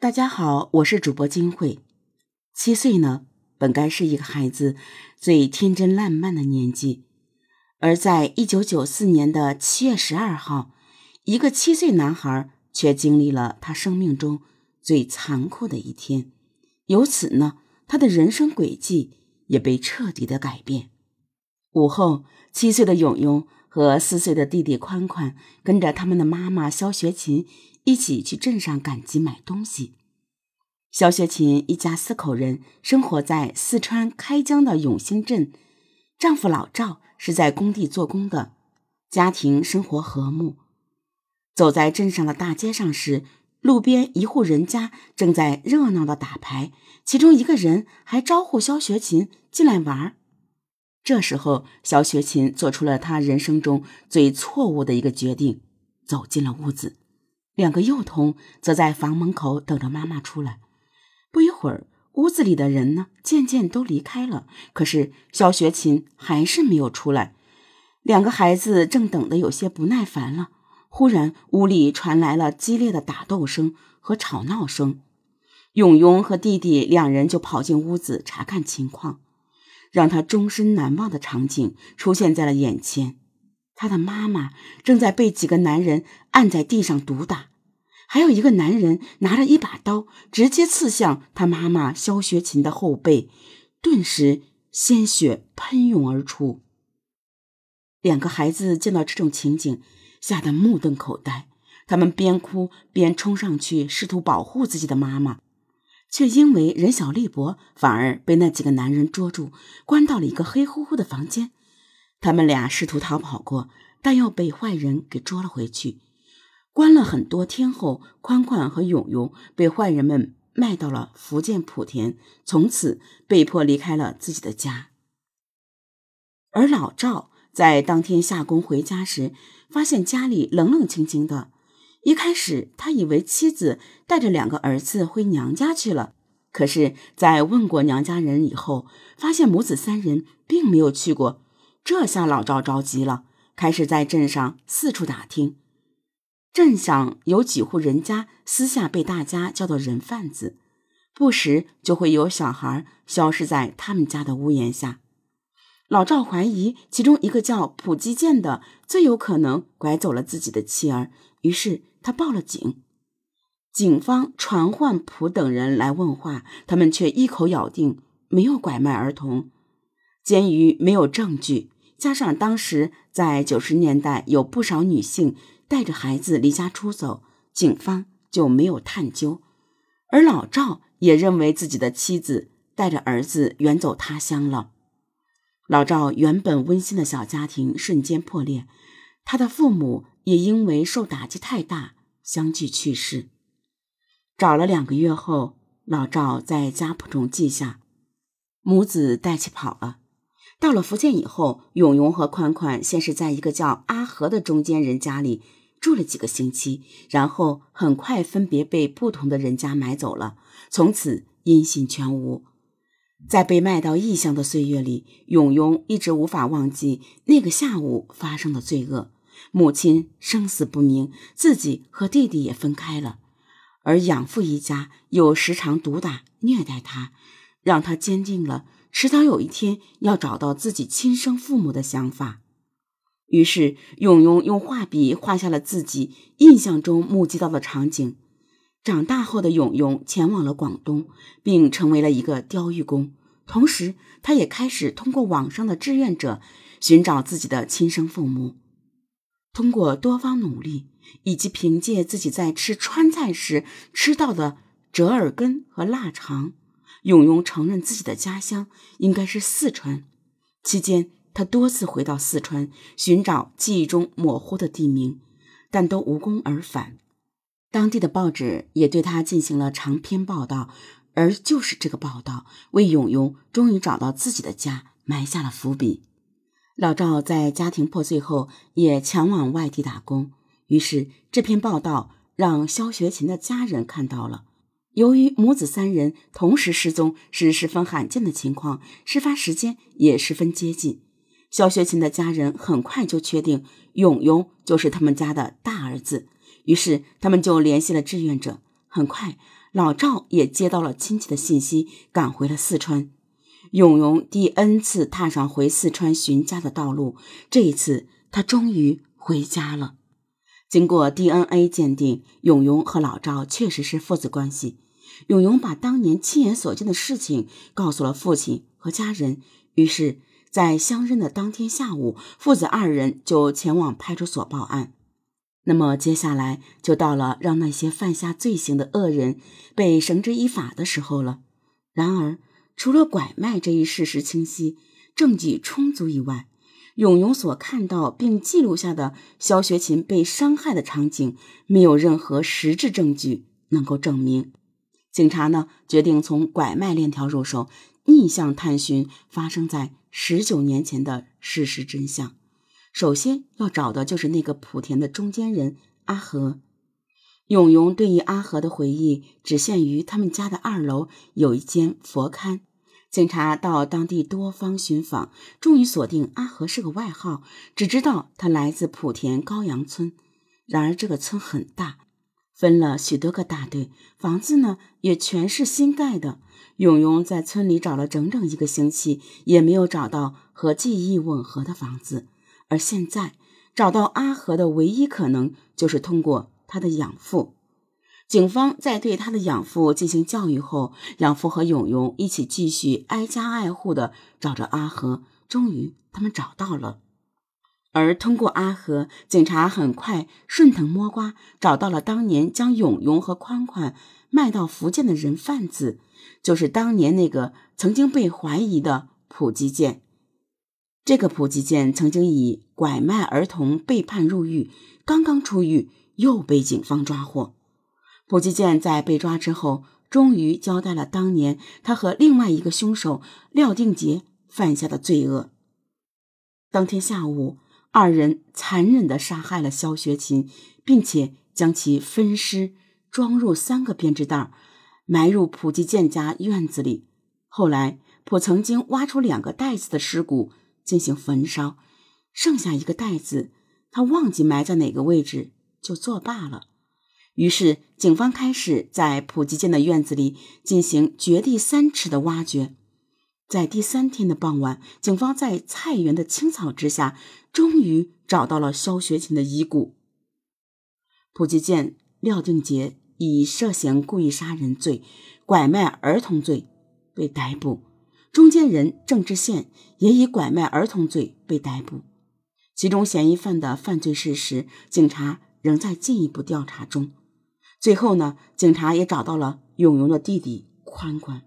大家好，我是主播金慧。七岁呢，本该是一个孩子最天真烂漫的年纪，而在一九九四年的七月十二号，一个七岁男孩却经历了他生命中最残酷的一天。由此呢，他的人生轨迹也被彻底的改变。午后，七岁的勇勇和四岁的弟弟宽宽跟着他们的妈妈肖学琴。一起去镇上赶集买东西。肖学琴一家四口人生活在四川开江的永兴镇，丈夫老赵是在工地做工的，家庭生活和睦。走在镇上的大街上时，路边一户人家正在热闹的打牌，其中一个人还招呼肖学琴进来玩。这时候，肖学琴做出了他人生中最错误的一个决定，走进了屋子。两个幼童则在房门口等着妈妈出来。不一会儿，屋子里的人呢，渐渐都离开了。可是肖学琴还是没有出来。两个孩子正等得有些不耐烦了，忽然屋里传来了激烈的打斗声和吵闹声。永永和弟弟两人就跑进屋子查看情况。让他终身难忘的场景出现在了眼前：他的妈妈正在被几个男人按在地上毒打。还有一个男人拿着一把刀，直接刺向他妈妈肖学琴的后背，顿时鲜血喷涌而出。两个孩子见到这种情景，吓得目瞪口呆。他们边哭边冲上去试图保护自己的妈妈，却因为人小力薄，反而被那几个男人捉住，关到了一个黑乎乎的房间。他们俩试图逃跑过，但又被坏人给捉了回去。关了很多天后，宽宽和勇勇被坏人们卖到了福建莆田，从此被迫离开了自己的家。而老赵在当天下工回家时，发现家里冷冷清清的。一开始，他以为妻子带着两个儿子回娘家去了，可是，在问过娘家人以后，发现母子三人并没有去过。这下老赵着急了，开始在镇上四处打听。镇上有几户人家私下被大家叫做“人贩子”，不时就会有小孩消失在他们家的屋檐下。老赵怀疑其中一个叫卜基建的最有可能拐走了自己的妻儿，于是他报了警。警方传唤卜等人来问话，他们却一口咬定没有拐卖儿童。鉴于没有证据，加上当时在九十年代有不少女性。带着孩子离家出走，警方就没有探究。而老赵也认为自己的妻子带着儿子远走他乡了。老赵原本温馨的小家庭瞬间破裂，他的父母也因为受打击太大，相继去世。找了两个月后，老赵在家谱中记下，母子带起跑了。到了福建以后，永永和宽宽先是在一个叫阿和的中间人家里。住了几个星期，然后很快分别被不同的人家买走了，从此音信全无。在被卖到异乡的岁月里，永永一直无法忘记那个下午发生的罪恶。母亲生死不明，自己和弟弟也分开了，而养父一家又时常毒打虐待他，让他坚定了迟早有一天要找到自己亲生父母的想法。于是，永永用画笔画下了自己印象中目击到的场景。长大后的永永前往了广东，并成为了一个雕玉工。同时，他也开始通过网上的志愿者寻找自己的亲生父母。通过多方努力，以及凭借自己在吃川菜时吃到的折耳根和腊肠，永永承认自己的家乡应该是四川。期间，他多次回到四川寻找记忆中模糊的地名，但都无功而返。当地的报纸也对他进行了长篇报道，而就是这个报道为永永终于找到自己的家埋下了伏笔。老赵在家庭破碎后也前往外地打工，于是这篇报道让肖学琴的家人看到了。由于母子三人同时失踪是十分罕见的情况，事发时间也十分接近。肖学琴的家人很快就确定永永就是他们家的大儿子，于是他们就联系了志愿者。很快，老赵也接到了亲戚的信息，赶回了四川。永永第 N 次踏上回四川寻家的道路，这一次他终于回家了。经过 DNA 鉴定，永永和老赵确实是父子关系。永永把当年亲眼所见的事情告诉了父亲和家人，于是，在相认的当天下午，父子二人就前往派出所报案。那么接下来就到了让那些犯下罪行的恶人被绳之以法的时候了。然而，除了拐卖这一事实清晰、证据充足以外，永永所看到并记录下的肖学琴被伤害的场景，没有任何实质证据能够证明。警察呢，决定从拐卖链条入手，逆向探寻发生在十九年前的事实真相。首先要找的就是那个莆田的中间人阿和。永永对于阿和的回忆只限于他们家的二楼有一间佛龛。警察到当地多方寻访，终于锁定阿和是个外号，只知道他来自莆田高阳村。然而这个村很大。分了许多个大队，房子呢也全是新盖的。永永在村里找了整整一个星期，也没有找到和记忆吻合的房子。而现在找到阿和的唯一可能，就是通过他的养父。警方在对他的养父进行教育后，养父和永永一起继续挨家挨户的找着阿和。终于，他们找到了。而通过阿和，警察很快顺藤摸瓜找到了当年将永永和宽宽卖到福建的人贩子，就是当年那个曾经被怀疑的普吉健。这个普吉健曾经以拐卖儿童被判入狱，刚刚出狱又被警方抓获。普吉健在被抓之后，终于交代了当年他和另外一个凶手廖定杰犯下的罪恶。当天下午。二人残忍地杀害了肖学琴，并且将其分尸，装入三个编织袋，埋入普吉健家院子里。后来，普曾经挖出两个袋子的尸骨进行焚烧，剩下一个袋子，他忘记埋在哪个位置，就作罢了。于是，警方开始在普吉健的院子里进行掘地三尺的挖掘。在第三天的傍晚，警方在菜园的青草之下，终于找到了肖学琴的遗骨。普吉健、廖定杰以涉嫌故意杀人罪、拐卖儿童罪被逮捕，中间人郑志宪也以拐卖儿童罪被逮捕。其中嫌疑犯的犯罪事实，警察仍在进一步调查中。最后呢，警察也找到了永荣的弟弟宽宽。